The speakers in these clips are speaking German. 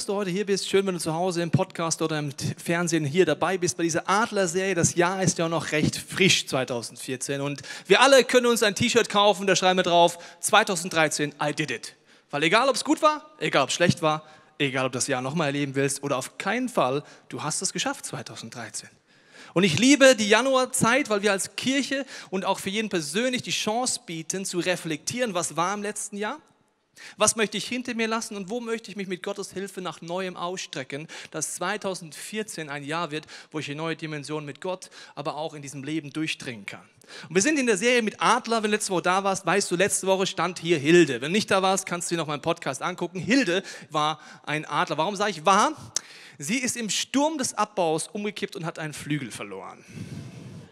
Dass du heute hier bist. Schön, wenn du zu Hause im Podcast oder im Fernsehen hier dabei bist bei dieser Adler-Serie. Das Jahr ist ja noch recht frisch, 2014. Und wir alle können uns ein T-Shirt kaufen, da schreiben wir drauf, 2013, I did it. Weil egal, ob es gut war, egal, ob es schlecht war, egal, ob du das Jahr nochmal erleben willst oder auf keinen Fall, du hast es geschafft, 2013. Und ich liebe die Januarzeit, weil wir als Kirche und auch für jeden persönlich die Chance bieten, zu reflektieren, was war im letzten Jahr was möchte ich hinter mir lassen und wo möchte ich mich mit Gottes Hilfe nach Neuem ausstrecken, dass 2014 ein Jahr wird, wo ich eine neue Dimension mit Gott, aber auch in diesem Leben durchdringen kann. Und wir sind in der Serie mit Adler. Wenn letzte Woche da warst, weißt du, letzte Woche stand hier Hilde. Wenn nicht da warst, kannst du dir noch meinen Podcast angucken. Hilde war ein Adler. Warum sage ich war? Sie ist im Sturm des Abbaus umgekippt und hat einen Flügel verloren.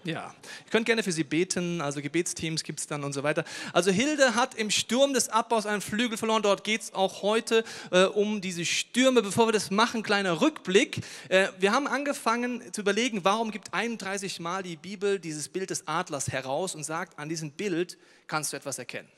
Ja, ihr könnt gerne für sie beten, also Gebetsteams gibt es dann und so weiter. Also Hilde hat im Sturm des Abbaus einen Flügel verloren. Dort geht es auch heute äh, um diese Stürme. Bevor wir das machen, kleiner Rückblick. Äh, wir haben angefangen zu überlegen, warum gibt 31 Mal die Bibel dieses Bild des Adlers heraus und sagt, an diesem Bild kannst du etwas erkennen.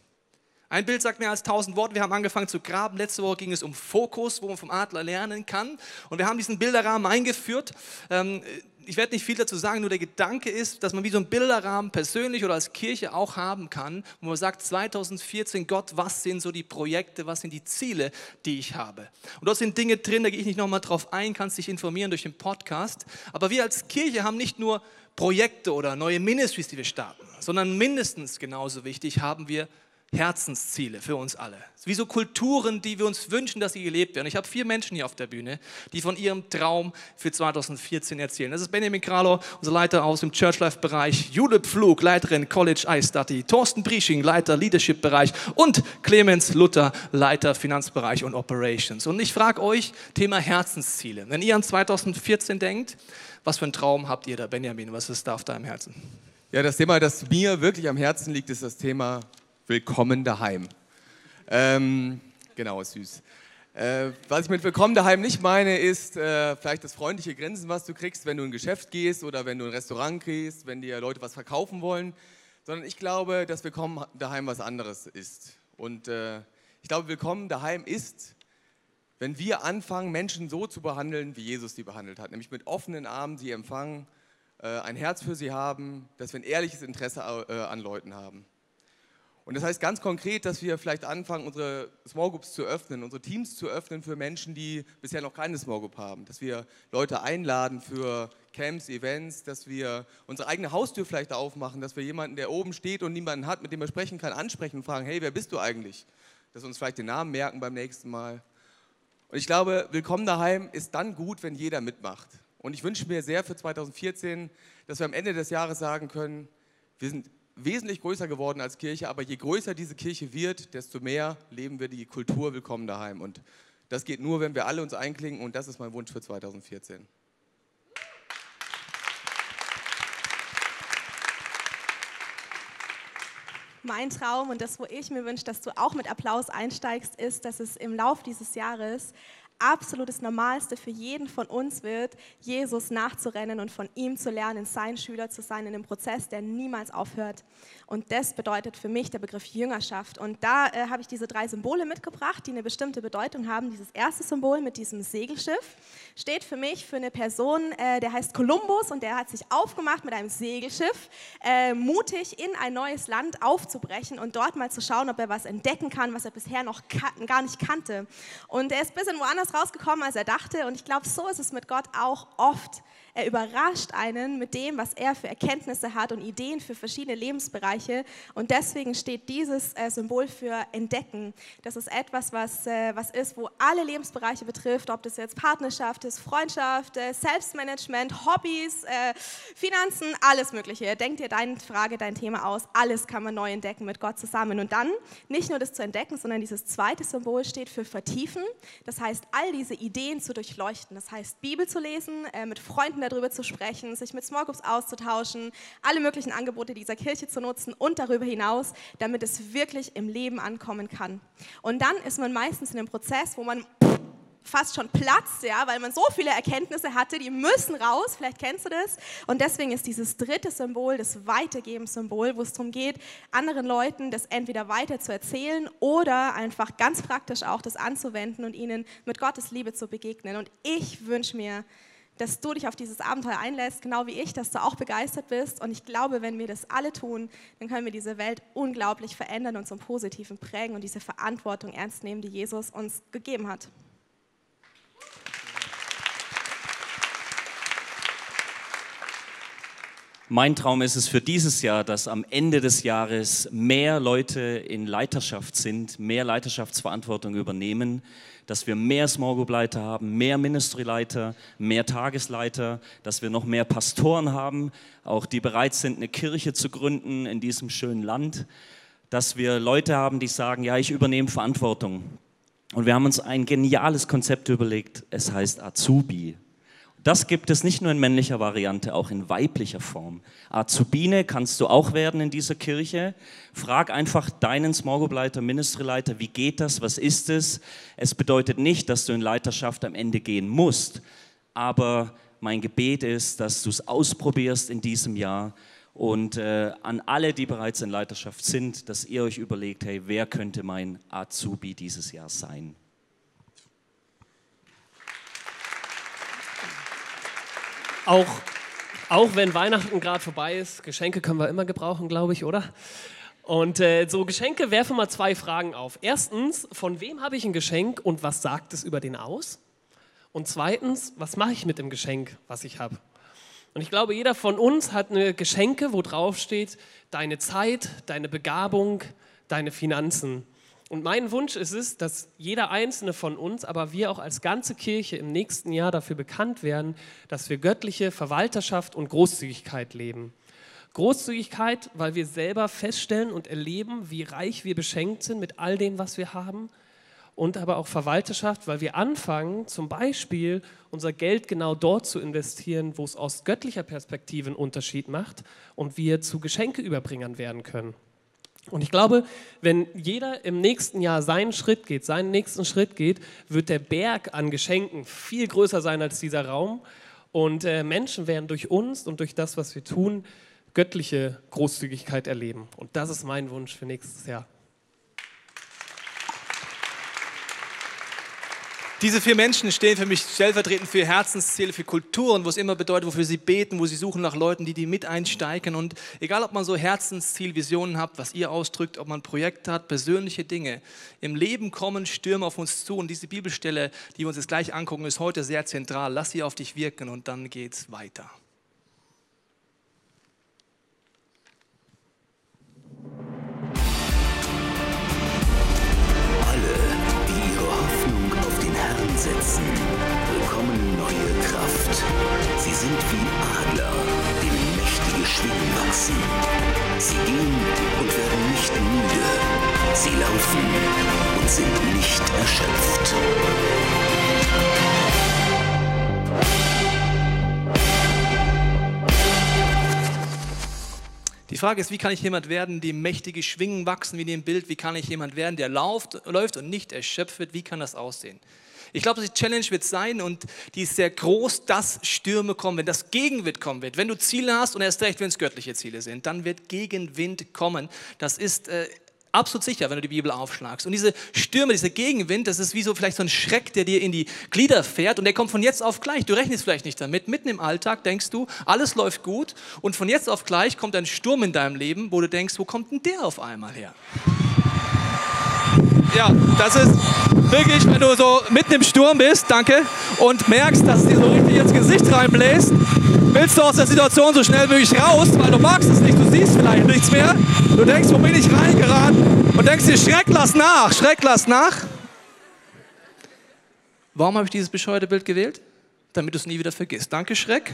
Ein Bild sagt mehr als tausend Worte. Wir haben angefangen zu graben. Letzte Woche ging es um Fokus, wo man vom Adler lernen kann. Und wir haben diesen Bilderrahmen eingeführt. Ähm, ich werde nicht viel dazu sagen, nur der Gedanke ist, dass man wie so einen Bilderrahmen persönlich oder als Kirche auch haben kann, wo man sagt, 2014, Gott, was sind so die Projekte, was sind die Ziele, die ich habe? Und dort sind Dinge drin, da gehe ich nicht nochmal drauf ein, kannst dich informieren durch den Podcast. Aber wir als Kirche haben nicht nur Projekte oder neue Ministries, die wir starten, sondern mindestens genauso wichtig haben wir Herzensziele für uns alle. Wie so Kulturen, die wir uns wünschen, dass sie gelebt werden. Ich habe vier Menschen hier auf der Bühne, die von ihrem Traum für 2014 erzählen. Das ist Benjamin Kralo, unser Leiter aus dem Church Life Bereich, Jule Pflug, Leiterin College I Study, Thorsten Briesching, Leiter Leadership Bereich und Clemens Luther, Leiter Finanzbereich und Operations. Und ich frage euch, Thema Herzensziele. Wenn ihr an 2014 denkt, was für einen Traum habt ihr da, Benjamin? Was ist da auf deinem Herzen? Ja, das Thema, das mir wirklich am Herzen liegt, ist das Thema Willkommen daheim. Ähm, genau, süß. Äh, was ich mit Willkommen daheim nicht meine, ist äh, vielleicht das freundliche Grinsen, was du kriegst, wenn du in ein Geschäft gehst oder wenn du in ein Restaurant gehst, wenn dir Leute was verkaufen wollen, sondern ich glaube, dass Willkommen daheim was anderes ist. Und äh, ich glaube, Willkommen daheim ist, wenn wir anfangen, Menschen so zu behandeln, wie Jesus sie behandelt hat, nämlich mit offenen Armen sie empfangen, äh, ein Herz für sie haben, dass wir ein ehrliches Interesse äh, an Leuten haben. Und das heißt ganz konkret, dass wir vielleicht anfangen, unsere Small Groups zu öffnen, unsere Teams zu öffnen für Menschen, die bisher noch keine Small Group haben. Dass wir Leute einladen für Camps, Events, dass wir unsere eigene Haustür vielleicht aufmachen, dass wir jemanden, der oben steht und niemanden hat, mit dem er sprechen kann, ansprechen und fragen, hey, wer bist du eigentlich? Dass wir uns vielleicht den Namen merken beim nächsten Mal. Und ich glaube, Willkommen daheim ist dann gut, wenn jeder mitmacht. Und ich wünsche mir sehr für 2014, dass wir am Ende des Jahres sagen können, wir sind wesentlich größer geworden als Kirche, aber je größer diese Kirche wird, desto mehr leben wir die Kultur Willkommen daheim. Und das geht nur, wenn wir alle uns einklinken und das ist mein Wunsch für 2014. Mein Traum und das, wo ich mir wünsche, dass du auch mit Applaus einsteigst, ist, dass es im Lauf dieses Jahres absolutes Normalste für jeden von uns wird, Jesus nachzurennen und von ihm zu lernen, sein Schüler zu sein in einem Prozess, der niemals aufhört. Und das bedeutet für mich der Begriff Jüngerschaft. Und da äh, habe ich diese drei Symbole mitgebracht, die eine bestimmte Bedeutung haben. Dieses erste Symbol mit diesem Segelschiff steht für mich für eine Person, äh, der heißt Kolumbus und der hat sich aufgemacht mit einem Segelschiff, äh, mutig in ein neues Land aufzubrechen und dort mal zu schauen, ob er was entdecken kann, was er bisher noch gar nicht kannte. Und er ist ein bisschen woanders rausgekommen, als er dachte. Und ich glaube, so ist es mit Gott auch oft. Er überrascht einen mit dem, was er für Erkenntnisse hat und Ideen für verschiedene Lebensbereiche. Und deswegen steht dieses äh, Symbol für Entdecken. Das ist etwas, was, äh, was ist, wo alle Lebensbereiche betrifft, ob das jetzt Partnerschaft ist, Freundschaft, äh, Selbstmanagement, Hobbys, Finanzen, alles Mögliche. Denk dir deine Frage, dein Thema aus. Alles kann man neu entdecken mit Gott zusammen. Und dann nicht nur das zu entdecken, sondern dieses zweite Symbol steht für vertiefen. Das heißt, all diese Ideen zu durchleuchten. Das heißt, Bibel zu lesen, mit Freunden Freunden darüber zu sprechen, sich mit Small Groups auszutauschen, alle möglichen Angebote dieser Kirche zu nutzen und darüber hinaus, damit es wirklich im Leben ankommen kann. Und dann ist man meistens in einem Prozess, wo man fast schon platzt, ja, weil man so viele Erkenntnisse hatte, die müssen raus, vielleicht kennst du das. Und deswegen ist dieses dritte Symbol das Weitergeben-Symbol, wo es darum geht, anderen Leuten das entweder weiter zu erzählen oder einfach ganz praktisch auch das anzuwenden und ihnen mit Gottes Liebe zu begegnen. Und ich wünsche mir, dass du dich auf dieses Abenteuer einlässt, genau wie ich, dass du auch begeistert bist. Und ich glaube, wenn wir das alle tun, dann können wir diese Welt unglaublich verändern und zum Positiven prägen und diese Verantwortung ernst nehmen, die Jesus uns gegeben hat. Mein Traum ist es für dieses Jahr, dass am Ende des Jahres mehr Leute in Leiterschaft sind, mehr Leiterschaftsverantwortung übernehmen, dass wir mehr Small Group Leiter haben, mehr Ministry Leiter, mehr Tagesleiter, dass wir noch mehr Pastoren haben, auch die bereit sind, eine Kirche zu gründen in diesem schönen Land, dass wir Leute haben, die sagen, ja, ich übernehme Verantwortung. Und wir haben uns ein geniales Konzept überlegt, es heißt Azubi. Das gibt es nicht nur in männlicher Variante, auch in weiblicher Form. Azubine kannst du auch werden in dieser Kirche. Frag einfach deinen Small Group Leiter, Ministry Leiter, wie geht das, was ist es? Es bedeutet nicht, dass du in Leiterschaft am Ende gehen musst, aber mein Gebet ist, dass du es ausprobierst in diesem Jahr und äh, an alle, die bereits in Leiterschaft sind, dass ihr euch überlegt, hey, wer könnte mein Azubi dieses Jahr sein? Auch, auch wenn Weihnachten gerade vorbei ist, Geschenke können wir immer gebrauchen, glaube ich, oder? Und äh, so Geschenke werfen mal zwei Fragen auf. Erstens, von wem habe ich ein Geschenk und was sagt es über den aus? Und zweitens, was mache ich mit dem Geschenk, was ich habe? Und ich glaube, jeder von uns hat eine Geschenke, wo drauf steht, deine Zeit, deine Begabung, deine Finanzen. Und mein Wunsch ist es, dass jeder einzelne von uns, aber wir auch als ganze Kirche im nächsten Jahr dafür bekannt werden, dass wir göttliche Verwalterschaft und Großzügigkeit leben. Großzügigkeit, weil wir selber feststellen und erleben, wie reich wir beschenkt sind mit all dem, was wir haben. Und aber auch Verwalterschaft, weil wir anfangen, zum Beispiel unser Geld genau dort zu investieren, wo es aus göttlicher Perspektive einen Unterschied macht und wir zu Geschenkeüberbringern werden können. Und ich glaube, wenn jeder im nächsten Jahr seinen Schritt geht, seinen nächsten Schritt geht, wird der Berg an Geschenken viel größer sein als dieser Raum. Und äh, Menschen werden durch uns und durch das, was wir tun, göttliche Großzügigkeit erleben. Und das ist mein Wunsch für nächstes Jahr. Diese vier Menschen stehen für mich stellvertretend für Herzensziele, für Kulturen, wo es immer bedeutet, wofür sie beten, wo sie suchen nach Leuten, die die mit einsteigen. Und egal, ob man so Herzensziel, Visionen hat, was ihr ausdrückt, ob man Projekte hat, persönliche Dinge, im Leben kommen Stürme auf uns zu. Und diese Bibelstelle, die wir uns jetzt gleich angucken, ist heute sehr zentral. Lass sie auf dich wirken und dann geht's weiter. Setzen, bekommen neue Kraft. Sie sind wie Adler, in mächtige Schwingen wachsen. Sie gehen und werden nicht müde. Sie laufen und sind nicht erschöpft. Die Frage ist, wie kann ich jemand werden, dem mächtige Schwingen wachsen, wie in dem Bild? Wie kann ich jemand werden, der läuft, läuft und nicht erschöpft wird? Wie kann das aussehen? Ich glaube, die Challenge wird sein und die ist sehr groß, dass Stürme kommen, wenn das Gegenwind kommen wird. Wenn du Ziele hast und erst recht, wenn es göttliche Ziele sind, dann wird Gegenwind kommen. Das ist äh, absolut sicher, wenn du die Bibel aufschlagst. Und diese Stürme, dieser Gegenwind, das ist wie so vielleicht so ein Schreck, der dir in die Glieder fährt und der kommt von jetzt auf gleich. Du rechnest vielleicht nicht damit. Mitten im Alltag denkst du, alles läuft gut und von jetzt auf gleich kommt ein Sturm in deinem Leben, wo du denkst, wo kommt denn der auf einmal her? Ja, das ist wirklich, wenn du so mitten im Sturm bist, danke, und merkst, dass es dir so richtig ins Gesicht reinbläst, willst du aus der Situation so schnell wie möglich raus, weil du magst es nicht, du siehst vielleicht nichts mehr. Du denkst, wo bin ich reingeraten? Und denkst dir, Schreck, lass nach, Schreck, lass nach. Warum habe ich dieses bescheuerte Bild gewählt? Damit du es nie wieder vergisst. Danke, Schreck.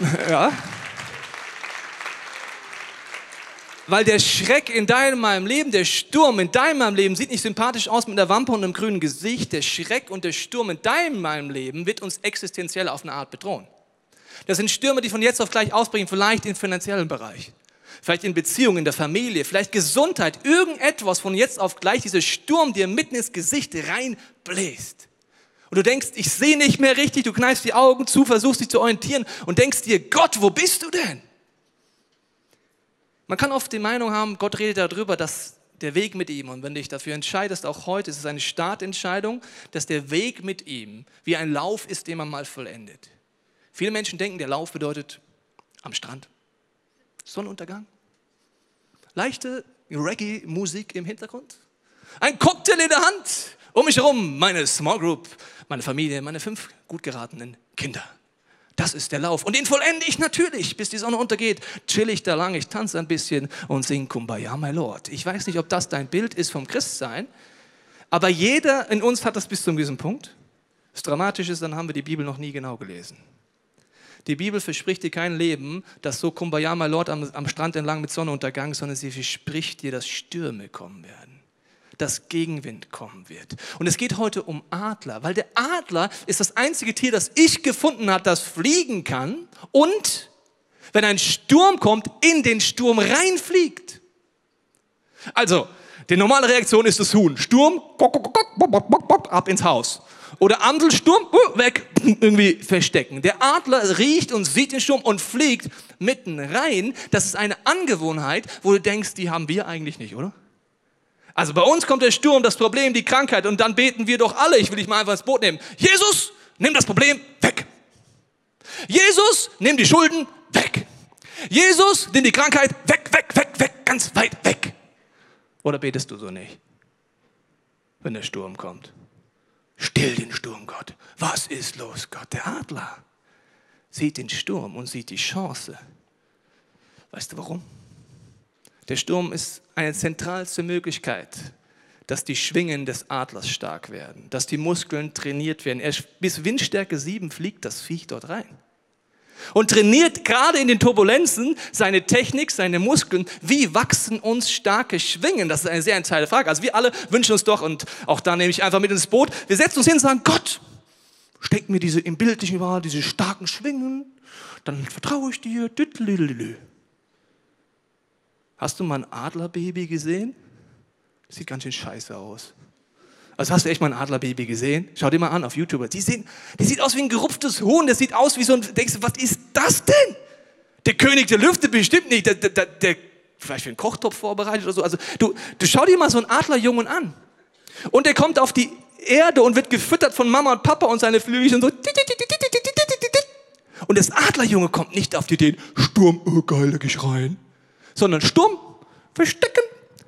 ja. Weil der Schreck in deinem Leben, der Sturm in deinem Leben sieht nicht sympathisch aus mit einer Wampe und einem grünen Gesicht. Der Schreck und der Sturm in deinem Leben wird uns existenziell auf eine Art bedrohen. Das sind Stürme, die von jetzt auf gleich ausbrechen, vielleicht im finanziellen Bereich. vielleicht in Beziehungen, in der Familie, vielleicht Gesundheit, irgendetwas von jetzt auf gleich dieser Sturm dir mitten ins Gesicht reinbläst. Und du denkst, ich sehe nicht mehr richtig, du kneifst die Augen zu, versuchst dich zu orientieren und denkst dir, Gott, wo bist du denn? Man kann oft die Meinung haben, Gott redet darüber, dass der Weg mit ihm, und wenn du dich dafür entscheidest, auch heute ist es eine Startentscheidung, dass der Weg mit ihm wie ein Lauf ist, den man mal vollendet. Viele Menschen denken, der Lauf bedeutet am Strand, Sonnenuntergang, leichte Reggae-Musik im Hintergrund, ein Cocktail in der Hand, um mich herum meine Small Group, meine Familie, meine fünf gut geratenen Kinder. Das ist der Lauf. Und den vollende ich natürlich, bis die Sonne untergeht. Chill ich da lang, ich tanze ein bisschen und sing Kumbaya, my Lord. Ich weiß nicht, ob das dein Bild ist vom Christsein, aber jeder in uns hat das bis zu einem gewissen Punkt. Das Dramatische ist, dann haben wir die Bibel noch nie genau gelesen. Die Bibel verspricht dir kein Leben, das so Kumbaya, my Lord am, am Strand entlang mit Sonnenuntergang, sondern sie verspricht dir, dass Stürme kommen werden dass Gegenwind kommen wird. Und es geht heute um Adler, weil der Adler ist das einzige Tier, das ich gefunden habe, das fliegen kann und, wenn ein Sturm kommt, in den Sturm reinfliegt. Also, die normale Reaktion ist das Huhn. Sturm, ab ins Haus. Oder Amselsturm, uh, weg, irgendwie verstecken. Der Adler riecht und sieht den Sturm und fliegt mitten rein. Das ist eine Angewohnheit, wo du denkst, die haben wir eigentlich nicht, oder? Also bei uns kommt der Sturm, das Problem, die Krankheit und dann beten wir doch alle, ich will dich mal einfach ins Boot nehmen. Jesus, nimm das Problem weg. Jesus, nimm die Schulden weg. Jesus, nimm die Krankheit weg, weg, weg, weg, ganz weit weg. Oder betest du so nicht? Wenn der Sturm kommt. Still den Sturm, Gott. Was ist los, Gott? Der Adler sieht den Sturm und sieht die Chance. Weißt du warum? Der Sturm ist eine zentralste Möglichkeit, dass die Schwingen des Adlers stark werden, dass die Muskeln trainiert werden. Er, bis Windstärke 7 fliegt das Viech dort rein. Und trainiert gerade in den Turbulenzen seine Technik, seine Muskeln. Wie wachsen uns starke Schwingen? Das ist eine sehr entscheidende Frage. Also wir alle wünschen uns doch, und auch da nehme ich einfach mit ins Boot, wir setzen uns hin und sagen, Gott, steck mir diese im Bildlichen wahr, diese starken Schwingen, dann vertraue ich dir. Hast du mal ein Adlerbaby gesehen? Sieht ganz schön scheiße aus. Also hast du echt mal ein Adlerbaby gesehen? Schau dir mal an auf YouTube. Die, sehen, die sieht aus wie ein gerupftes Huhn. Das sieht aus wie so ein. Denkst du, was ist das denn? Der König der Lüfte bestimmt nicht. Der, der, der vielleicht für einen Kochtopf vorbereitet oder so. Also du, du schau dir mal so einen Adlerjungen an. Und der kommt auf die Erde und wird gefüttert von Mama und Papa und seine Flügel und so. Und das Adlerjunge kommt nicht auf die Idee, Sturm, oh geil, da geh ich rein sondern stumm, verstecken,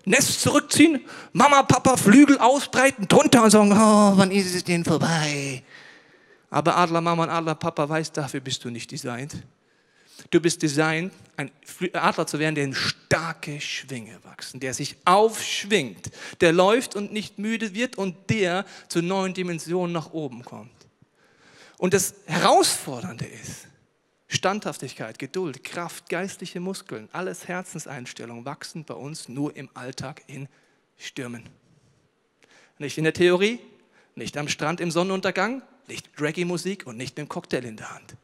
Nest zurückziehen, Mama, Papa Flügel ausbreiten, drunter und sagen, oh, wann ist es denn vorbei? Aber Adler Mama und Adler Papa weiß, dafür bist du nicht designt. Du bist designt, ein Adler zu werden, der in starke Schwinge wachsen, der sich aufschwingt, der läuft und nicht müde wird und der zu neuen Dimensionen nach oben kommt. Und das Herausfordernde ist, Standhaftigkeit, Geduld, Kraft, geistliche Muskeln, alles Herzenseinstellungen wachsen bei uns nur im Alltag in Stürmen. Nicht in der Theorie, nicht am Strand im Sonnenuntergang, nicht mit Reggae-Musik und nicht mit dem Cocktail in der Hand,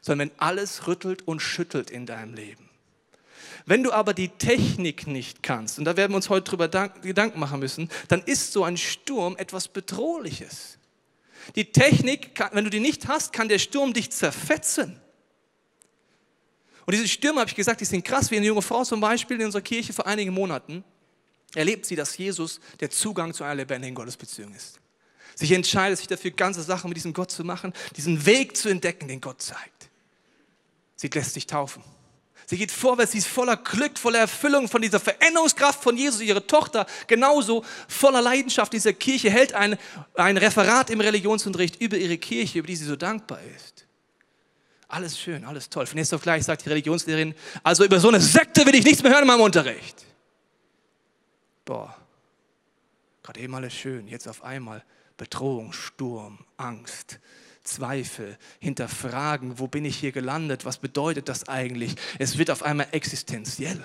sondern wenn alles rüttelt und schüttelt in deinem Leben. Wenn du aber die Technik nicht kannst, und da werden wir uns heute drüber Gedanken machen müssen, dann ist so ein Sturm etwas Bedrohliches. Die Technik, wenn du die nicht hast, kann der Sturm dich zerfetzen. Und diese Stürme, habe ich gesagt, die sind krass. Wie eine junge Frau zum Beispiel in unserer Kirche vor einigen Monaten erlebt sie, dass Jesus der Zugang zu einer lebendigen Gottesbeziehung ist. Sich entscheidet, sich dafür ganze Sachen mit diesem Gott zu machen, diesen Weg zu entdecken, den Gott zeigt. Sie lässt sich taufen. Sie geht vorwärts, sie ist voller Glück, voller Erfüllung von dieser Veränderungskraft von Jesus. Ihre Tochter genauso voller Leidenschaft dieser Kirche hält ein, ein Referat im Religionsunterricht über ihre Kirche, über die sie so dankbar ist. Alles schön, alles toll. Von jetzt auf gleich sagt die Religionslehrerin, also über so eine Sekte will ich nichts mehr hören in meinem Unterricht. Boah, gerade eben alles schön, jetzt auf einmal Bedrohung, Sturm, Angst, Zweifel, hinterfragen, wo bin ich hier gelandet, was bedeutet das eigentlich? Es wird auf einmal existenziell.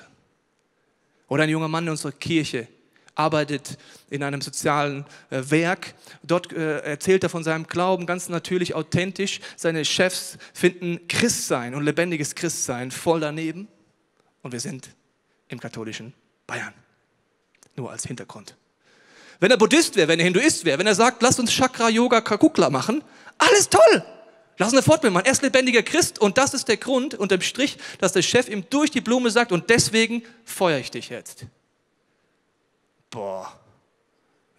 Oder ein junger Mann in unserer Kirche, arbeitet in einem sozialen äh, Werk. Dort äh, erzählt er von seinem Glauben ganz natürlich, authentisch. Seine Chefs finden Christsein und lebendiges Christsein voll daneben. Und wir sind im katholischen Bayern. Nur als Hintergrund. Wenn er Buddhist wäre, wenn er Hinduist wäre, wenn er sagt, lass uns Chakra, Yoga, Kakukla machen, alles toll. Lass uns eine Fortbildung machen. Er ist lebendiger Christ und das ist der Grund, unterm Strich, dass der Chef ihm durch die Blume sagt und deswegen feuere ich dich jetzt. Boah,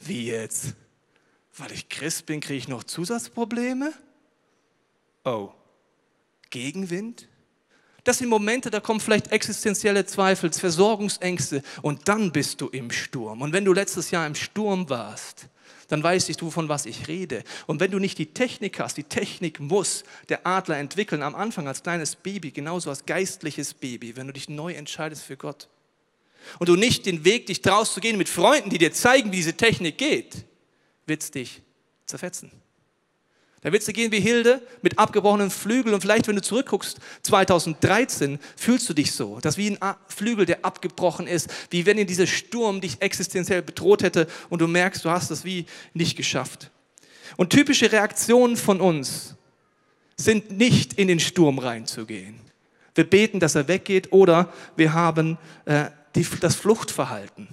wie jetzt? Weil ich Christ bin, kriege ich noch Zusatzprobleme? Oh, Gegenwind? Das sind Momente, da kommen vielleicht existenzielle Zweifel, Versorgungsängste und dann bist du im Sturm. Und wenn du letztes Jahr im Sturm warst, dann weißt du, von was ich rede. Und wenn du nicht die Technik hast, die Technik muss der Adler entwickeln, am Anfang als kleines Baby, genauso als geistliches Baby, wenn du dich neu entscheidest für Gott. Und du nicht den Weg, dich draus zu gehen mit Freunden, die dir zeigen, wie diese Technik geht, wird es dich zerfetzen. Da willst du gehen wie Hilde mit abgebrochenen Flügeln und vielleicht, wenn du zurückguckst, 2013 fühlst du dich so, dass wie ein Flügel, der abgebrochen ist, wie wenn in dieser Sturm dich existenziell bedroht hätte und du merkst, du hast das wie nicht geschafft. Und typische Reaktionen von uns sind nicht in den Sturm reinzugehen. Wir beten, dass er weggeht oder wir haben äh, die, das Fluchtverhalten.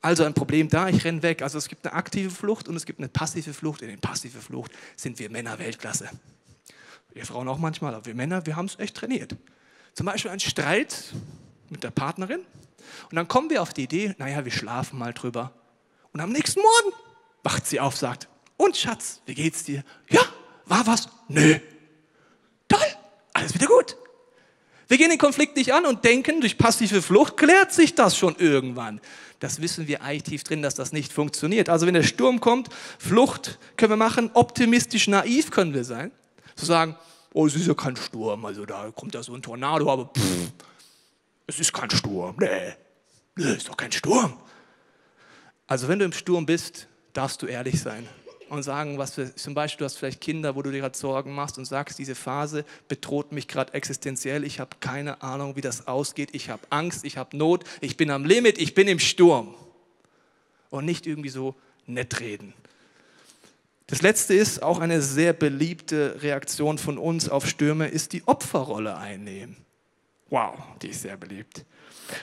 Also ein Problem da, ich renne weg. Also es gibt eine aktive Flucht und es gibt eine passive Flucht. In der passive Flucht sind wir Männer Weltklasse. Wir Frauen auch manchmal, aber wir Männer, wir haben es echt trainiert. Zum Beispiel ein Streit mit der Partnerin und dann kommen wir auf die Idee, naja, wir schlafen mal drüber. Und am nächsten Morgen wacht sie auf, sagt, und Schatz, wie geht's dir? Ja, war was? Nö. Toll, alles wieder gut. Wir gehen den Konflikt nicht an und denken, durch passive Flucht klärt sich das schon irgendwann. Das wissen wir eigentlich tief drin, dass das nicht funktioniert. Also wenn der Sturm kommt, Flucht können wir machen, optimistisch naiv können wir sein. Zu sagen, oh, es ist ja kein Sturm, also da kommt ja so ein Tornado, aber pff, es ist kein Sturm. Nee, nee, ist doch kein Sturm. Also wenn du im Sturm bist, darfst du ehrlich sein und sagen, was für, zum Beispiel, du hast vielleicht Kinder, wo du dir gerade Sorgen machst und sagst, diese Phase bedroht mich gerade existenziell, ich habe keine Ahnung, wie das ausgeht, ich habe Angst, ich habe Not, ich bin am Limit, ich bin im Sturm. Und nicht irgendwie so nett reden. Das letzte ist auch eine sehr beliebte Reaktion von uns auf Stürme, ist die Opferrolle einnehmen. Wow, die ist sehr beliebt.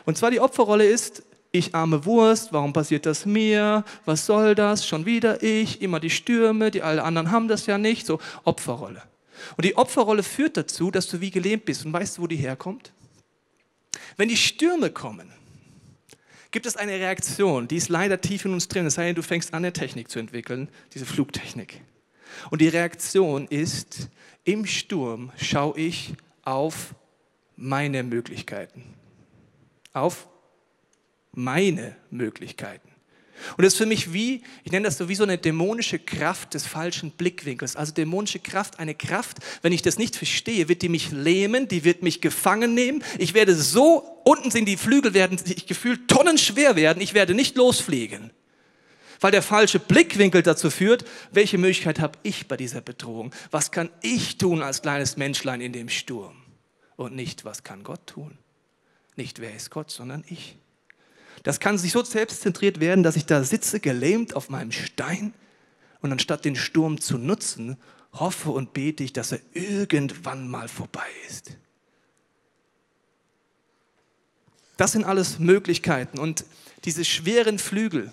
Und zwar die Opferrolle ist, ich arme Wurst, warum passiert das mir? Was soll das? Schon wieder ich, immer die Stürme, die alle anderen haben das ja nicht. So Opferrolle. Und die Opferrolle führt dazu, dass du wie gelähmt bist. Und weißt du, wo die herkommt? Wenn die Stürme kommen, gibt es eine Reaktion, die ist leider tief in uns drin. Sei denn, du fängst an, eine Technik zu entwickeln, diese Flugtechnik. Und die Reaktion ist, im Sturm schaue ich auf meine Möglichkeiten. Auf meine Möglichkeiten. Und das ist für mich wie, ich nenne das so wie so eine dämonische Kraft des falschen Blickwinkels. Also dämonische Kraft, eine Kraft, wenn ich das nicht verstehe, wird die mich lähmen, die wird mich gefangen nehmen. Ich werde so, unten sind die Flügel, werden sich gefühlt tonnenschwer werden. Ich werde nicht losfliegen. Weil der falsche Blickwinkel dazu führt, welche Möglichkeit habe ich bei dieser Bedrohung? Was kann ich tun als kleines Menschlein in dem Sturm? Und nicht, was kann Gott tun? Nicht, wer ist Gott, sondern ich. Das kann sich so selbstzentriert werden, dass ich da sitze, gelähmt auf meinem Stein und anstatt den Sturm zu nutzen, hoffe und bete ich, dass er irgendwann mal vorbei ist. Das sind alles Möglichkeiten und diese schweren Flügel,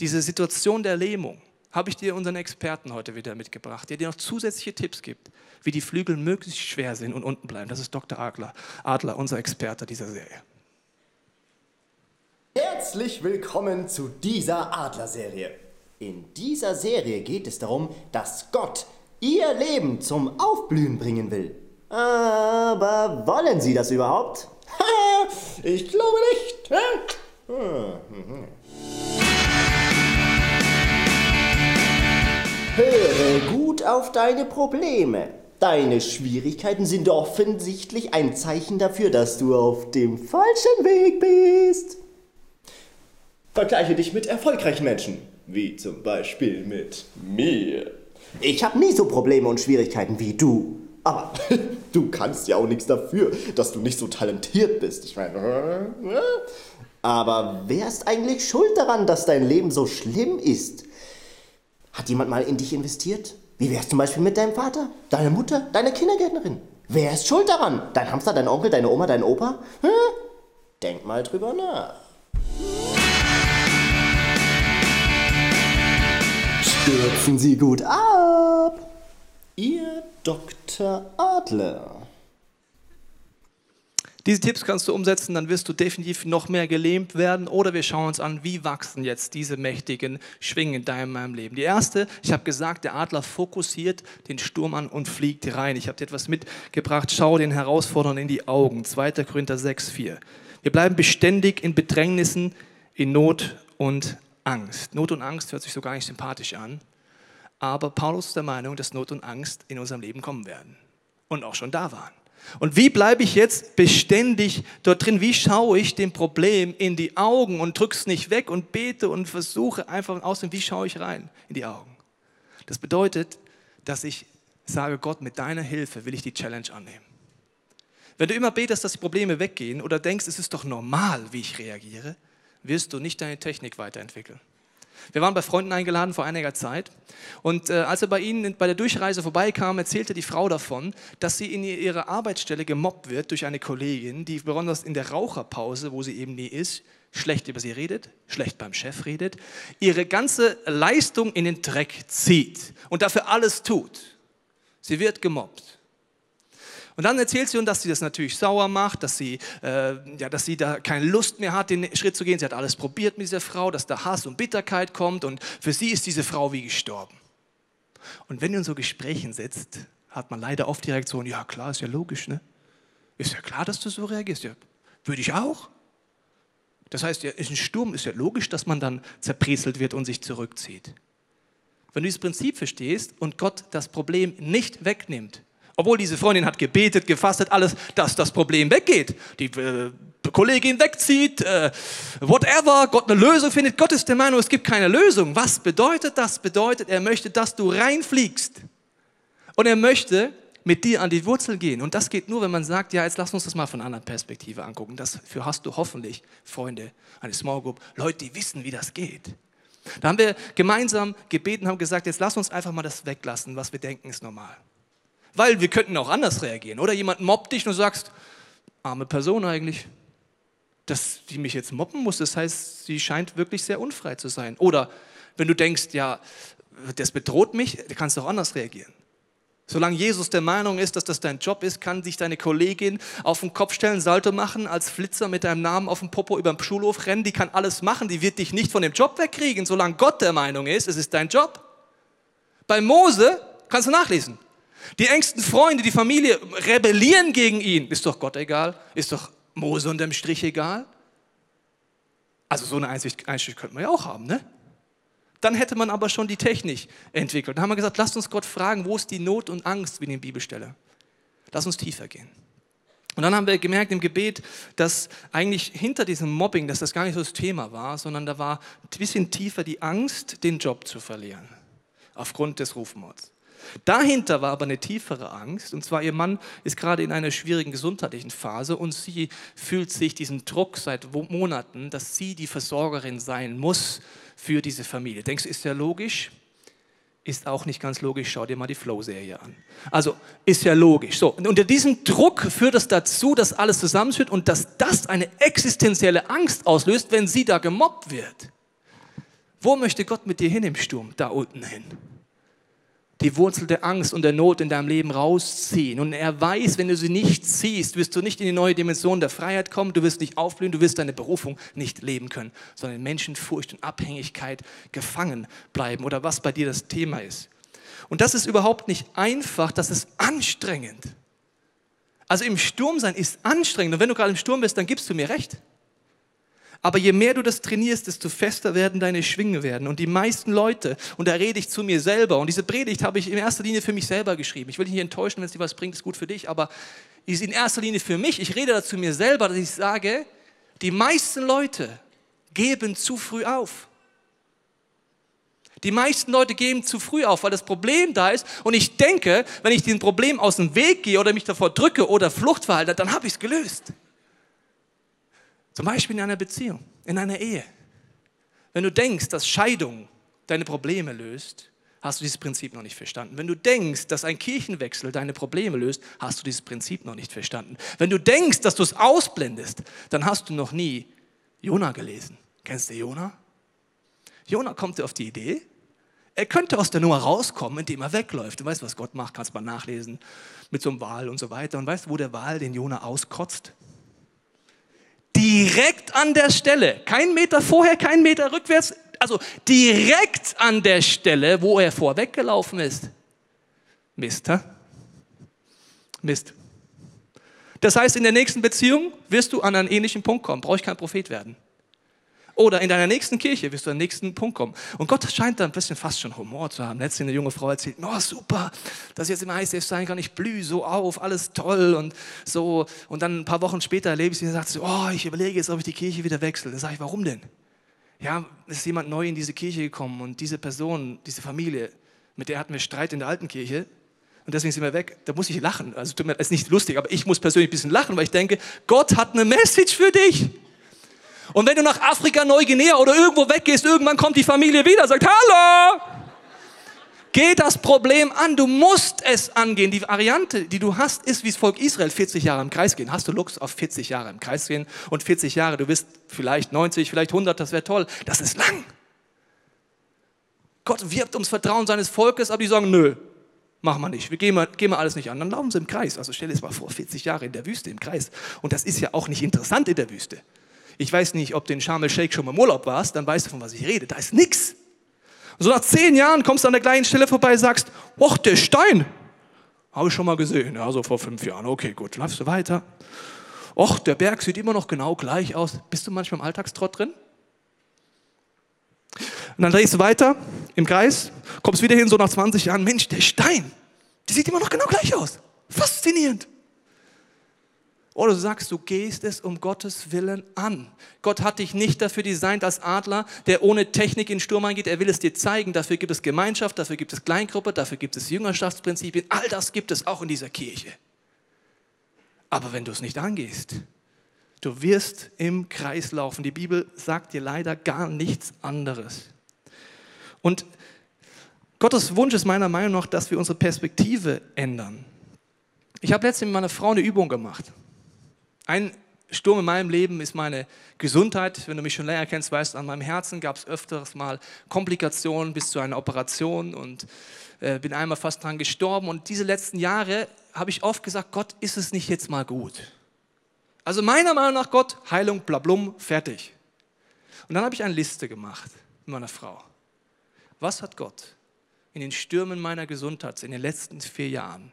diese Situation der Lähmung, habe ich dir unseren Experten heute wieder mitgebracht, der dir noch zusätzliche Tipps gibt, wie die Flügel möglichst schwer sind und unten bleiben. Das ist Dr. Adler, Adler unser Experte dieser Serie. Herzlich willkommen zu dieser Adlerserie. In dieser Serie geht es darum, dass Gott ihr Leben zum Aufblühen bringen will. Aber wollen Sie das überhaupt? ich glaube nicht. Höre gut auf deine Probleme. Deine Schwierigkeiten sind offensichtlich ein Zeichen dafür, dass du auf dem falschen Weg bist. Vergleiche dich mit erfolgreichen Menschen, wie zum Beispiel mit mir. Ich habe nie so Probleme und Schwierigkeiten wie du. Aber du kannst ja auch nichts dafür, dass du nicht so talentiert bist. Ich meine, aber wer ist eigentlich schuld daran, dass dein Leben so schlimm ist? Hat jemand mal in dich investiert? Wie wär's zum Beispiel mit deinem Vater, deiner Mutter, deiner Kindergärtnerin? Wer ist schuld daran? Dein Hamster, dein Onkel, deine Oma, dein Opa? Denk mal drüber nach. Stürzen Sie gut ab. Ihr Dr. Adler. Diese Tipps kannst du umsetzen, dann wirst du definitiv noch mehr gelähmt werden. Oder wir schauen uns an, wie wachsen jetzt diese mächtigen Schwingen in deinem meinem Leben. Die erste, ich habe gesagt, der Adler fokussiert den Sturm an und fliegt rein. Ich habe dir etwas mitgebracht. Schau den Herausforderern in die Augen. 2. Korinther 6, 4. Wir bleiben beständig in Bedrängnissen, in Not und Angst. Not und Angst hört sich so gar nicht sympathisch an. Aber Paulus ist der Meinung, dass Not und Angst in unserem Leben kommen werden. Und auch schon da waren. Und wie bleibe ich jetzt beständig dort drin? Wie schaue ich dem Problem in die Augen und drücke es nicht weg und bete und versuche einfach auszusehen, wie schaue ich rein in die Augen? Das bedeutet, dass ich sage, Gott, mit deiner Hilfe will ich die Challenge annehmen. Wenn du immer betest, dass die Probleme weggehen oder denkst, es ist doch normal, wie ich reagiere, wirst du nicht deine Technik weiterentwickeln. Wir waren bei Freunden eingeladen vor einiger Zeit und äh, als er bei ihnen bei der Durchreise vorbeikam, erzählte die Frau davon, dass sie in ihrer Arbeitsstelle gemobbt wird durch eine Kollegin, die besonders in der Raucherpause, wo sie eben nie ist, schlecht über sie redet, schlecht beim Chef redet, ihre ganze Leistung in den Dreck zieht und dafür alles tut. Sie wird gemobbt. Und dann erzählt sie uns, dass sie das natürlich sauer macht, dass sie, äh, ja, dass sie da keine Lust mehr hat, den Schritt zu gehen. Sie hat alles probiert mit dieser Frau, dass da Hass und Bitterkeit kommt und für sie ist diese Frau wie gestorben. Und wenn du in so Gesprächen sitzt, hat man leider oft die Reaktion, ja klar, ist ja logisch, ne? Ist ja klar, dass du so reagierst. Ja, würde ich auch. Das heißt, ja, ist ein Sturm, ist ja logisch, dass man dann zerprieselt wird und sich zurückzieht. Wenn du dieses Prinzip verstehst und Gott das Problem nicht wegnimmt, obwohl diese Freundin hat gebetet, gefastet, alles, dass das Problem weggeht. Die äh, Kollegin wegzieht, äh, whatever, Gott eine Lösung findet. Gott ist der Meinung, es gibt keine Lösung. Was bedeutet das? Bedeutet, er möchte, dass du reinfliegst. Und er möchte mit dir an die Wurzel gehen. Und das geht nur, wenn man sagt, ja, jetzt lass uns das mal von einer anderen Perspektive angucken. Dafür hast du hoffentlich Freunde, eine Small Group, Leute, die wissen, wie das geht. Da haben wir gemeinsam gebeten, haben gesagt, jetzt lass uns einfach mal das weglassen, was wir denken ist normal. Weil wir könnten auch anders reagieren. Oder jemand mobbt dich und du sagst, arme Person eigentlich. Dass die mich jetzt mobben muss, das heißt, sie scheint wirklich sehr unfrei zu sein. Oder wenn du denkst, ja, das bedroht mich, du kannst auch anders reagieren. Solange Jesus der Meinung ist, dass das dein Job ist, kann sich deine Kollegin auf den Kopf stellen, Salto machen, als Flitzer mit deinem Namen auf dem Popo über den Schulhof rennen, die kann alles machen, die wird dich nicht von dem Job wegkriegen, solange Gott der Meinung ist, es ist dein Job. Bei Mose kannst du nachlesen. Die engsten Freunde, die Familie rebellieren gegen ihn. Ist doch Gott egal? Ist doch Mose unterm Strich egal? Also so eine Einsicht, Einsicht könnte man ja auch haben, ne? Dann hätte man aber schon die Technik entwickelt. Dann haben wir gesagt, lasst uns Gott fragen, wo ist die Not und Angst wie in der Bibelstelle? Lass uns tiefer gehen. Und dann haben wir gemerkt im Gebet, dass eigentlich hinter diesem Mobbing, dass das gar nicht so das Thema war, sondern da war ein bisschen tiefer die Angst, den Job zu verlieren, aufgrund des Rufmords. Dahinter war aber eine tiefere Angst, und zwar ihr Mann ist gerade in einer schwierigen gesundheitlichen Phase und sie fühlt sich diesen Druck seit Monaten, dass sie die Versorgerin sein muss für diese Familie. Denkst du, ist ja logisch? Ist auch nicht ganz logisch. Schau dir mal die Flow-Serie an. Also ist ja logisch. So, und unter diesem Druck führt es dazu, dass alles zusammenführt und dass das eine existenzielle Angst auslöst, wenn sie da gemobbt wird. Wo möchte Gott mit dir hin im Sturm? Da unten hin die Wurzel der Angst und der Not in deinem Leben rausziehen. Und er weiß, wenn du sie nicht ziehst, wirst du nicht in die neue Dimension der Freiheit kommen, du wirst nicht aufblühen, du wirst deine Berufung nicht leben können, sondern in Menschenfurcht und Abhängigkeit gefangen bleiben oder was bei dir das Thema ist. Und das ist überhaupt nicht einfach, das ist anstrengend. Also im Sturm sein ist anstrengend. Und wenn du gerade im Sturm bist, dann gibst du mir recht. Aber je mehr du das trainierst, desto fester werden deine Schwingen werden. Und die meisten Leute, und da rede ich zu mir selber, und diese Predigt habe ich in erster Linie für mich selber geschrieben. Ich will dich nicht enttäuschen, wenn es dir was bringt, ist gut für dich, aber ist in erster Linie für mich. Ich rede dazu mir selber, dass ich sage, die meisten Leute geben zu früh auf. Die meisten Leute geben zu früh auf, weil das Problem da ist. Und ich denke, wenn ich diesem Problem aus dem Weg gehe oder mich davor drücke oder Flucht verhalte, dann habe ich es gelöst. Zum Beispiel in einer Beziehung, in einer Ehe. Wenn du denkst, dass Scheidung deine Probleme löst, hast du dieses Prinzip noch nicht verstanden. Wenn du denkst, dass ein Kirchenwechsel deine Probleme löst, hast du dieses Prinzip noch nicht verstanden. Wenn du denkst, dass du es ausblendest, dann hast du noch nie Jona gelesen. Kennst du Jona? Jona kommt auf die Idee, er könnte aus der Nummer rauskommen, indem er wegläuft. Du weißt, was Gott macht, kannst mal nachlesen mit so einem Wal und so weiter. Und weißt du, wo der Wal den Jona auskotzt? Direkt an der Stelle. Kein Meter vorher, kein Meter rückwärts. Also direkt an der Stelle, wo er vorweggelaufen ist. Mist, hä? Mist. Das heißt, in der nächsten Beziehung wirst du an einen ähnlichen Punkt kommen. Brauche ich kein Prophet werden. Oder in deiner nächsten Kirche wirst du an den nächsten Punkt kommen. Und Gott scheint da ein bisschen fast schon Humor zu haben. Letztens eine junge Frau erzählt, oh super, dass ich jetzt im ICF sein kann, ich blühe so auf, alles toll und so. Und dann ein paar Wochen später erlebe ich sie und sagt sie, oh, ich überlege jetzt, ob ich die Kirche wieder wechsle. Dann sage ich, warum denn? Ja, ist jemand neu in diese Kirche gekommen und diese Person, diese Familie, mit der hatten wir Streit in der alten Kirche. Und deswegen sind wir weg. Da muss ich lachen. Also, tut mir, ist nicht lustig, aber ich muss persönlich ein bisschen lachen, weil ich denke, Gott hat eine Message für dich. Und wenn du nach Afrika, Neuguinea oder irgendwo weggehst, irgendwann kommt die Familie wieder sagt, hallo! Geh das Problem an, du musst es angehen. Die Variante, die du hast, ist wie das Volk Israel 40 Jahre im Kreis gehen. Hast du Lux auf 40 Jahre im Kreis gehen und 40 Jahre, du bist vielleicht 90, vielleicht 100, das wäre toll. Das ist lang. Gott wirbt ums Vertrauen seines Volkes, aber die sagen, nö, machen wir nicht. Wir gehen mal, gehen mal alles nicht an. Dann laufen sie im Kreis. Also stell dir das mal vor, 40 Jahre in der Wüste im Kreis. Und das ist ja auch nicht interessant in der Wüste. Ich weiß nicht, ob du in Sharm el-Sheikh schon mal im Urlaub warst, dann weißt du, von was ich rede. Da ist nichts. So nach zehn Jahren kommst du an der gleichen Stelle vorbei und sagst, och, der Stein, habe ich schon mal gesehen, ja, so vor fünf Jahren. Okay, gut, läufst du weiter. Och, der Berg sieht immer noch genau gleich aus. Bist du manchmal im Alltagstrott drin? Und dann drehst du weiter im Kreis, kommst wieder hin, so nach 20 Jahren, Mensch, der Stein, der sieht immer noch genau gleich aus. Faszinierend. Oder du sagst, du gehst es um Gottes Willen an. Gott hat dich nicht dafür designt als Adler, der ohne Technik in den Sturm eingeht. Er will es dir zeigen. Dafür gibt es Gemeinschaft, dafür gibt es Kleingruppe, dafür gibt es Jüngerschaftsprinzipien. All das gibt es auch in dieser Kirche. Aber wenn du es nicht angehst, du wirst im Kreis laufen. Die Bibel sagt dir leider gar nichts anderes. Und Gottes Wunsch ist meiner Meinung nach, dass wir unsere Perspektive ändern. Ich habe letztens mit meiner Frau eine Übung gemacht. Ein Sturm in meinem Leben ist meine Gesundheit. Wenn du mich schon länger kennst, weißt du, an meinem Herzen gab es öfters mal Komplikationen bis zu einer Operation und äh, bin einmal fast dran gestorben. Und diese letzten Jahre habe ich oft gesagt, Gott, ist es nicht jetzt mal gut? Also meiner Meinung nach Gott, Heilung, blablum, fertig. Und dann habe ich eine Liste gemacht mit meiner Frau. Was hat Gott in den Stürmen meiner Gesundheit in den letzten vier Jahren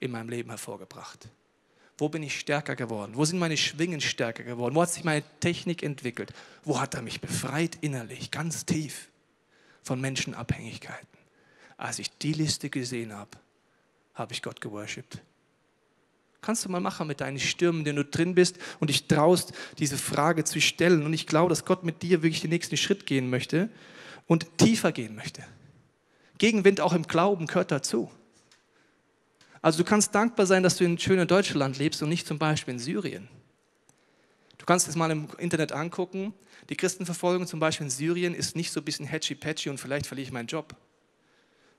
in meinem Leben hervorgebracht? Wo bin ich stärker geworden? Wo sind meine Schwingen stärker geworden? Wo hat sich meine Technik entwickelt? Wo hat er mich befreit innerlich, ganz tief von Menschenabhängigkeiten? Als ich die Liste gesehen habe, habe ich Gott geworshipped. Kannst du mal machen mit deinen Stürmen, denen du drin bist und dich traust, diese Frage zu stellen. Und ich glaube, dass Gott mit dir wirklich den nächsten Schritt gehen möchte und tiefer gehen möchte. Gegenwind auch im Glauben gehört dazu. Also du kannst dankbar sein, dass du in schönen Deutschland lebst und nicht zum Beispiel in Syrien. Du kannst es mal im Internet angucken. Die Christenverfolgung zum Beispiel in Syrien ist nicht so ein bisschen hatchy-patchy und vielleicht verliere ich meinen Job.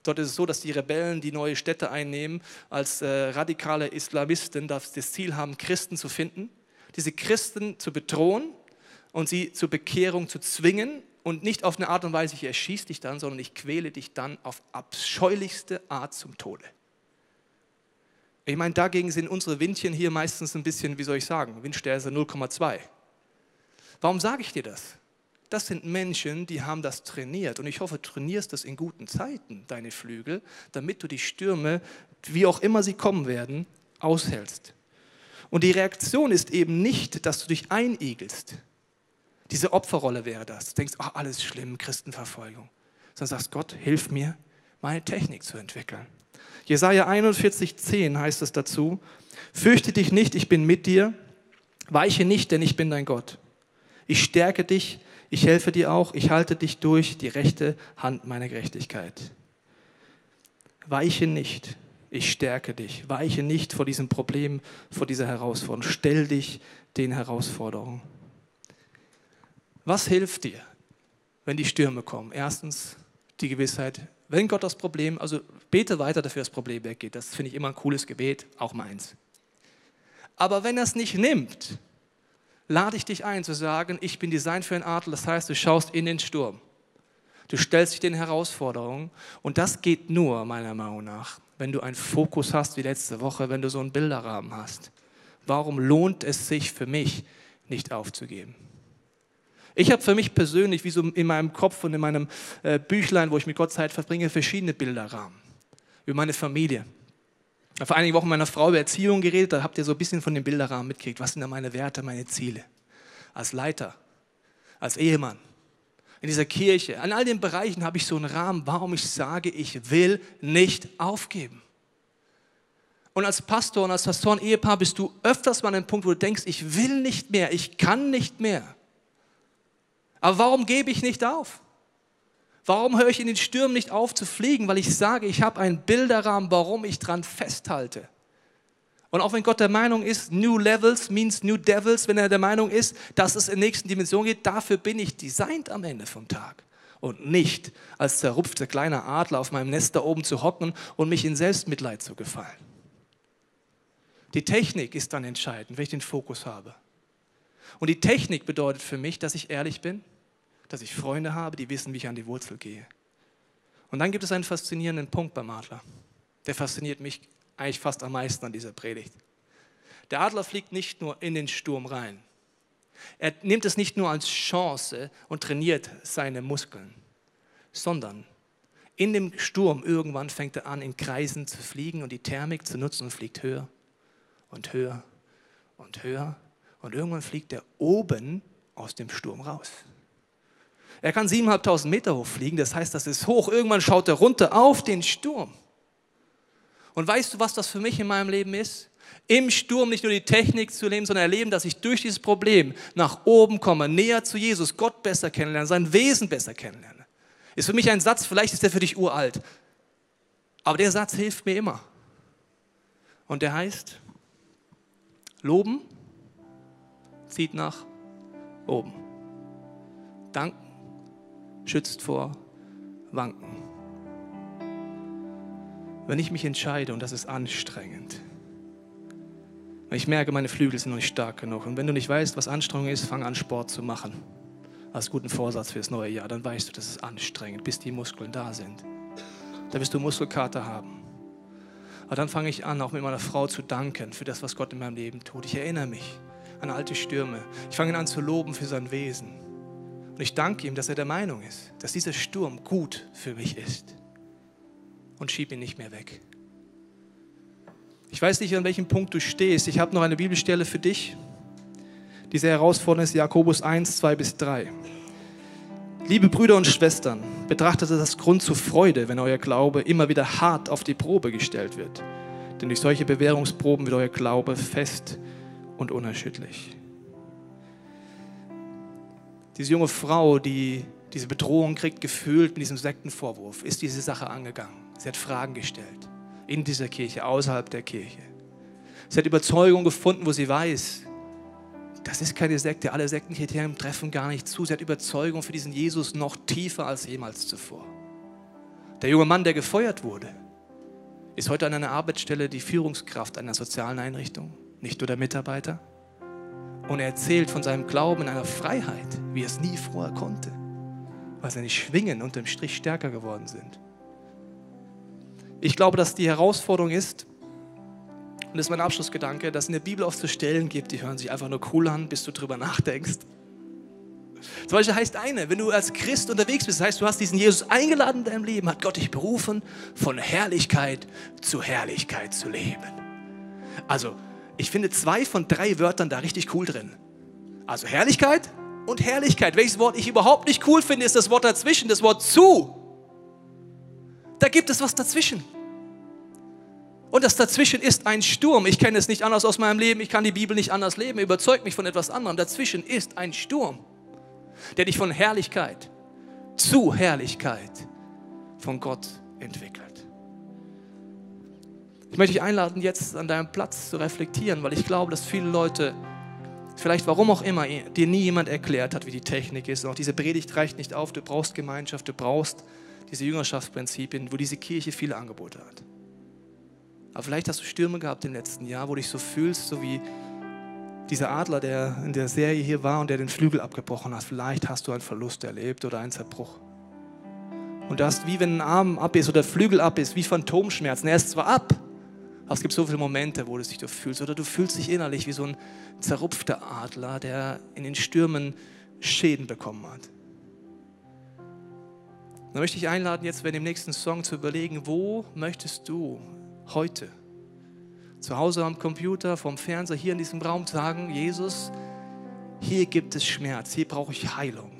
Dort ist es so, dass die Rebellen, die neue Städte einnehmen, als äh, radikale Islamisten das, das Ziel haben, Christen zu finden, diese Christen zu bedrohen und sie zur Bekehrung zu zwingen und nicht auf eine Art und Weise, ich erschieße dich dann, sondern ich quäle dich dann auf abscheulichste Art zum Tode. Ich meine, dagegen sind unsere Windchen hier meistens ein bisschen, wie soll ich sagen, Windstärke 0,2. Warum sage ich dir das? Das sind Menschen, die haben das trainiert. Und ich hoffe, du trainierst das in guten Zeiten, deine Flügel, damit du die Stürme, wie auch immer sie kommen werden, aushältst. Und die Reaktion ist eben nicht, dass du dich einigelst. Diese Opferrolle wäre das. Du denkst, oh, alles schlimm, Christenverfolgung. Sondern sagst, Gott, hilf mir, meine Technik zu entwickeln. Jesaja 41, 10 heißt es dazu: Fürchte dich nicht, ich bin mit dir. Weiche nicht, denn ich bin dein Gott. Ich stärke dich, ich helfe dir auch, ich halte dich durch die rechte Hand meiner Gerechtigkeit. Weiche nicht, ich stärke dich. Weiche nicht vor diesem Problem, vor dieser Herausforderung. Stell dich den Herausforderungen. Was hilft dir, wenn die Stürme kommen? Erstens die Gewissheit, wenn Gott das Problem, also bete weiter dafür, dass das Problem weggeht. Das finde ich immer ein cooles Gebet, auch meins. Aber wenn er es nicht nimmt, lade ich dich ein zu sagen, ich bin designt für ein Adler. Das heißt, du schaust in den Sturm. Du stellst dich den Herausforderungen und das geht nur, meiner Meinung nach, wenn du einen Fokus hast wie letzte Woche, wenn du so einen Bilderrahmen hast. Warum lohnt es sich für mich, nicht aufzugeben? Ich habe für mich persönlich, wie so in meinem Kopf und in meinem äh, Büchlein, wo ich mit Gott Zeit verbringe, verschiedene Bilderrahmen über meine Familie. Vor einigen Wochen meiner Frau über Erziehung geredet, da habt ihr so ein bisschen von dem Bilderrahmen mitgekriegt. Was sind da meine Werte, meine Ziele? Als Leiter, als Ehemann, in dieser Kirche, an all den Bereichen habe ich so einen Rahmen, warum ich sage, ich will nicht aufgeben. Und als Pastor und als Pastoren-Ehepaar bist du öfters mal an einem Punkt, wo du denkst, ich will nicht mehr, ich kann nicht mehr. Aber warum gebe ich nicht auf? Warum höre ich in den Stürmen nicht auf zu fliegen? Weil ich sage, ich habe einen Bilderrahmen, warum ich dran festhalte. Und auch wenn Gott der Meinung ist, New Levels means New Devils, wenn er der Meinung ist, dass es in nächsten Dimension geht, dafür bin ich designt am Ende vom Tag. Und nicht als zerrupfter kleiner Adler auf meinem Nest da oben zu hocken und mich in Selbstmitleid zu gefallen. Die Technik ist dann entscheidend, wenn ich den Fokus habe. Und die Technik bedeutet für mich, dass ich ehrlich bin, dass ich Freunde habe, die wissen, wie ich an die Wurzel gehe. Und dann gibt es einen faszinierenden Punkt beim Adler. Der fasziniert mich eigentlich fast am meisten an dieser Predigt. Der Adler fliegt nicht nur in den Sturm rein. Er nimmt es nicht nur als Chance und trainiert seine Muskeln, sondern in dem Sturm irgendwann fängt er an, in Kreisen zu fliegen und die Thermik zu nutzen und fliegt höher und höher und höher. Und irgendwann fliegt er oben aus dem Sturm raus. Er kann 7.500 Meter hoch fliegen, das heißt, das ist hoch. Irgendwann schaut er runter auf den Sturm. Und weißt du, was das für mich in meinem Leben ist? Im Sturm nicht nur die Technik zu leben, sondern erleben, dass ich durch dieses Problem nach oben komme, näher zu Jesus, Gott besser kennenlernen, sein Wesen besser kennenlerne. Ist für mich ein Satz, vielleicht ist der für dich uralt, aber der Satz hilft mir immer. Und der heißt, loben zieht nach oben. Danken schützt vor Wanken. Wenn ich mich entscheide, und das ist anstrengend, wenn ich merke, meine Flügel sind noch nicht stark genug, und wenn du nicht weißt, was Anstrengung ist, fang an, Sport zu machen. Als guten Vorsatz fürs neue Jahr, dann weißt du, das ist anstrengend, bis die Muskeln da sind. Da wirst du Muskelkater haben. Aber dann fange ich an, auch mit meiner Frau zu danken für das, was Gott in meinem Leben tut. Ich erinnere mich an alte Stürme. Ich fange an zu loben für sein Wesen. Und ich danke ihm, dass er der Meinung ist, dass dieser Sturm gut für mich ist. Und schieb ihn nicht mehr weg. Ich weiß nicht, an welchem Punkt du stehst. Ich habe noch eine Bibelstelle für dich. Diese Herausforderung ist Jakobus 1, 2 bis 3. Liebe Brüder und Schwestern, betrachtet es als Grund zur Freude, wenn euer Glaube immer wieder hart auf die Probe gestellt wird. Denn durch solche Bewährungsproben wird euer Glaube fest und unerschütterlich. Diese junge Frau, die diese Bedrohung kriegt, gefühlt mit diesem Sektenvorwurf, ist diese Sache angegangen. Sie hat Fragen gestellt. In dieser Kirche, außerhalb der Kirche. Sie hat Überzeugung gefunden, wo sie weiß, das ist keine Sekte. Alle Sektenkriterien treffen gar nicht zu. Sie hat Überzeugung für diesen Jesus noch tiefer als jemals zuvor. Der junge Mann, der gefeuert wurde, ist heute an einer Arbeitsstelle die Führungskraft einer sozialen Einrichtung, nicht nur der Mitarbeiter. Und er erzählt von seinem Glauben in einer Freiheit, wie er es nie vorher konnte, weil seine Schwingen unterm Strich stärker geworden sind. Ich glaube, dass die Herausforderung ist, und das ist mein Abschlussgedanke, dass es in der Bibel oft so Stellen gibt, die hören sich einfach nur cool an, bis du drüber nachdenkst. Zum Beispiel heißt eine, wenn du als Christ unterwegs bist, das heißt, du hast diesen Jesus eingeladen in deinem Leben, hat Gott dich berufen, von Herrlichkeit zu Herrlichkeit zu leben. Also, ich finde zwei von drei Wörtern da richtig cool drin. Also Herrlichkeit und Herrlichkeit. Welches Wort ich überhaupt nicht cool finde, ist das Wort dazwischen, das Wort zu. Da gibt es was dazwischen. Und das dazwischen ist ein Sturm. Ich kenne es nicht anders aus meinem Leben. Ich kann die Bibel nicht anders leben. Überzeugt mich von etwas anderem. Dazwischen ist ein Sturm, der dich von Herrlichkeit zu Herrlichkeit von Gott entwickelt. Ich möchte dich einladen, jetzt an deinem Platz zu reflektieren, weil ich glaube, dass viele Leute, vielleicht warum auch immer, dir nie jemand erklärt hat, wie die Technik ist. Und auch diese Predigt reicht nicht auf. Du brauchst Gemeinschaft, du brauchst diese Jüngerschaftsprinzipien, wo diese Kirche viele Angebote hat. Aber vielleicht hast du Stürme gehabt im letzten Jahr, wo du dich so fühlst, so wie dieser Adler, der in der Serie hier war und der den Flügel abgebrochen hat. Vielleicht hast du einen Verlust erlebt oder einen Zerbruch. Und das, wie wenn ein Arm ab ist oder Flügel ab ist, wie Phantomschmerzen. Er ist zwar ab, aber es gibt so viele Momente, wo du dich fühlst. Oder du fühlst dich innerlich wie so ein zerrupfter Adler, der in den Stürmen Schäden bekommen hat. Dann möchte ich einladen, jetzt bei dem nächsten Song zu überlegen, wo möchtest du heute zu Hause am Computer, vom Fernseher, hier in diesem Raum sagen, Jesus, hier gibt es Schmerz, hier brauche ich Heilung,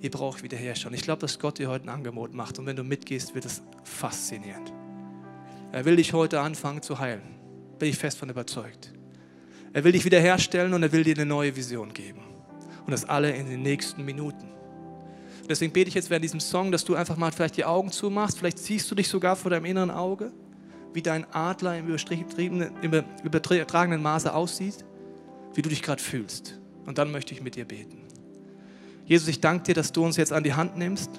hier brauche ich Wiederherstellung. Ich glaube, dass Gott dir heute ein Angebot macht und wenn du mitgehst, wird es faszinierend. Er will dich heute anfangen zu heilen, bin ich fest von überzeugt. Er will dich wiederherstellen und er will dir eine neue Vision geben. Und das alle in den nächsten Minuten. Deswegen bete ich jetzt während diesem Song, dass du einfach mal vielleicht die Augen zumachst. Vielleicht siehst du dich sogar vor deinem inneren Auge, wie dein Adler im übertragenen Maße aussieht, wie du dich gerade fühlst. Und dann möchte ich mit dir beten. Jesus, ich danke dir, dass du uns jetzt an die Hand nimmst.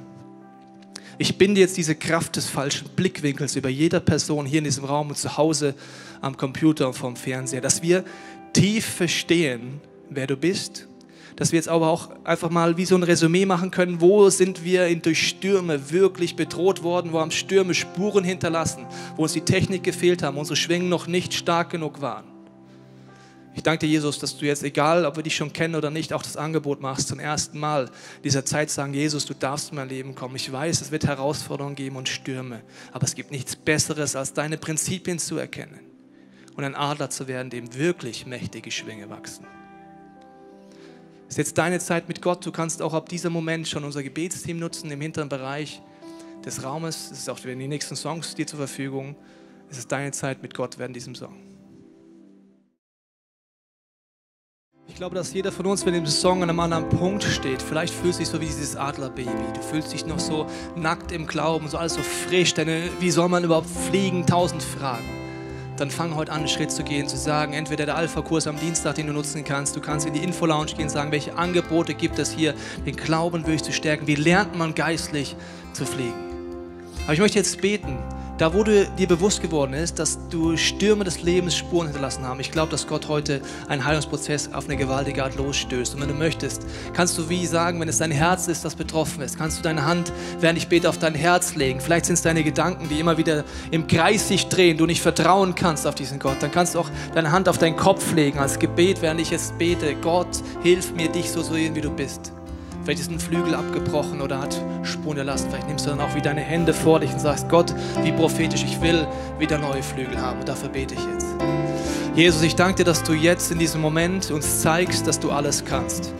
Ich binde jetzt diese Kraft des falschen Blickwinkels über jeder Person hier in diesem Raum und zu Hause am Computer und vom Fernseher, dass wir tief verstehen, wer du bist dass wir jetzt aber auch einfach mal wie so ein Resümee machen können, wo sind wir durch Stürme wirklich bedroht worden, wo haben Stürme Spuren hinterlassen, wo uns die Technik gefehlt haben, unsere Schwingen noch nicht stark genug waren. Ich danke dir, Jesus, dass du jetzt, egal ob wir dich schon kennen oder nicht, auch das Angebot machst, zum ersten Mal dieser Zeit sagen, Jesus, du darfst in mein Leben kommen. Ich weiß, es wird Herausforderungen geben und Stürme, aber es gibt nichts Besseres, als deine Prinzipien zu erkennen und ein Adler zu werden, dem wirklich mächtige Schwinge wachsen ist jetzt deine Zeit mit Gott. Du kannst auch ab diesem Moment schon unser Gebetsteam nutzen im hinteren Bereich des Raumes. Es ist auch die nächsten Songs dir zur Verfügung. Es ist deine Zeit mit Gott während diesem Song. Ich glaube, dass jeder von uns, wenn im Song an einem anderen Punkt steht, vielleicht fühlst du dich so wie dieses Adlerbaby. Du fühlst dich noch so nackt im Glauben, so alles so frisch. Denn wie soll man überhaupt fliegen? Tausend Fragen dann fang heute an, einen Schritt zu gehen, zu sagen, entweder der Alpha-Kurs am Dienstag, den du nutzen kannst, du kannst in die Info-Lounge gehen, sagen, welche Angebote gibt es hier, den Glauben wirklich zu stärken, wie lernt man geistlich zu fliegen. Aber ich möchte jetzt beten, da, wo du dir bewusst geworden ist, dass du Stürme des Lebens Spuren hinterlassen haben. Ich glaube, dass Gott heute einen Heilungsprozess auf eine gewaltige Art losstößt. Und wenn du möchtest, kannst du wie sagen, wenn es dein Herz ist, das betroffen ist, kannst du deine Hand, während ich bete, auf dein Herz legen. Vielleicht sind es deine Gedanken, die immer wieder im Kreis sich drehen, du nicht vertrauen kannst auf diesen Gott. Dann kannst du auch deine Hand auf deinen Kopf legen als Gebet, während ich jetzt bete. Gott, hilf mir, dich so zu sehen, wie du bist. Vielleicht ist ein Flügel abgebrochen oder hat Spuren erlassen. Vielleicht nimmst du dann auch wieder deine Hände vor dich und sagst, Gott, wie prophetisch, ich will wieder neue Flügel haben. Und dafür bete ich jetzt. Jesus, ich danke dir, dass du jetzt in diesem Moment uns zeigst, dass du alles kannst.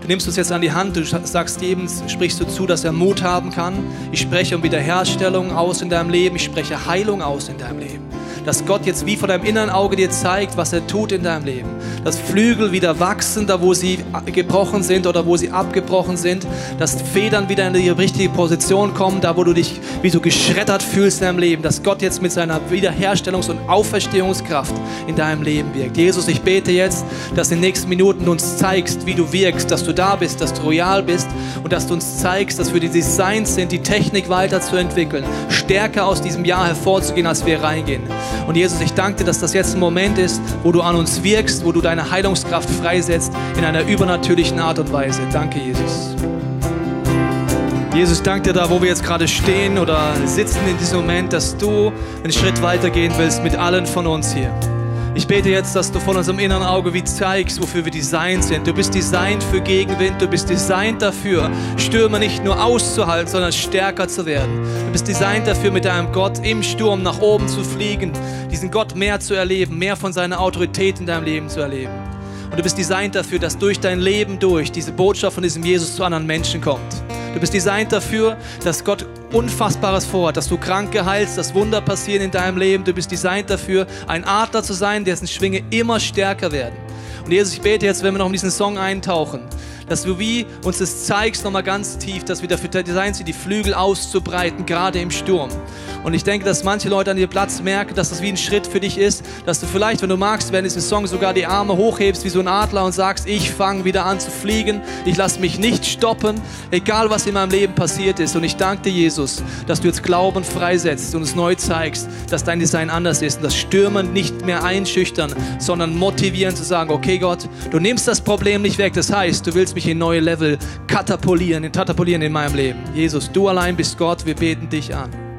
Du nimmst uns jetzt an die Hand, du sagst jedem, sprichst du zu, dass er Mut haben kann. Ich spreche um Wiederherstellung aus in deinem Leben, ich spreche Heilung aus in deinem Leben dass Gott jetzt wie vor deinem inneren Auge dir zeigt, was er tut in deinem Leben. Dass Flügel wieder wachsen, da wo sie gebrochen sind oder wo sie abgebrochen sind. Dass Federn wieder in die richtige Position kommen, da wo du dich wie so geschreddert fühlst in deinem Leben. Dass Gott jetzt mit seiner Wiederherstellungs- und Auferstehungskraft in deinem Leben wirkt. Jesus, ich bete jetzt, dass in den nächsten Minuten uns zeigst, wie du wirkst, dass du da bist, dass du royal bist und dass du uns zeigst, dass wir die Designs sind, die Technik weiterzuentwickeln, stärker aus diesem Jahr hervorzugehen, als wir reingehen. Und Jesus, ich danke dir, dass das jetzt ein Moment ist, wo du an uns wirkst, wo du deine Heilungskraft freisetzt in einer übernatürlichen Art und Weise. Danke, Jesus. Jesus, danke dir da, wo wir jetzt gerade stehen oder sitzen in diesem Moment, dass du einen Schritt weitergehen willst mit allen von uns hier. Ich bete jetzt, dass du von unserem inneren Auge wie zeigst, wofür wir designt sind. Du bist designt für Gegenwind, du bist designt dafür, Stürme nicht nur auszuhalten, sondern stärker zu werden. Du bist designt dafür, mit deinem Gott im Sturm nach oben zu fliegen, diesen Gott mehr zu erleben, mehr von seiner Autorität in deinem Leben zu erleben. Und du bist designt dafür, dass durch dein Leben durch diese Botschaft von diesem Jesus zu anderen Menschen kommt. Du bist designt dafür, dass Gott Unfassbares vorhat, dass du Kranke heilst, dass Wunder passieren in deinem Leben. Du bist designt dafür, ein Adler zu sein, dessen Schwinge immer stärker werden. Und Jesus, ich bete jetzt, wenn wir noch in diesen Song eintauchen, dass du wie uns das zeigst nochmal ganz tief, dass wir dafür designt sind, die Flügel auszubreiten, gerade im Sturm. Und ich denke, dass manche Leute an ihrem Platz merken, dass das wie ein Schritt für dich ist, dass du vielleicht, wenn du magst, während diesem Song sogar die Arme hochhebst wie so ein Adler und sagst, ich fange wieder an zu fliegen, ich lasse mich nicht stoppen, egal was in meinem Leben passiert ist. Und ich danke dir, Jesus, dass du jetzt Glauben freisetzt und uns neu zeigst, dass dein Design anders ist und das Stürmen nicht mehr einschüchtern, sondern motivieren zu sagen, okay Gott, du nimmst das Problem nicht weg. Das heißt, du willst mich in neue Level katapultieren, katapultieren in meinem Leben. Jesus, du allein bist Gott, wir beten dich an.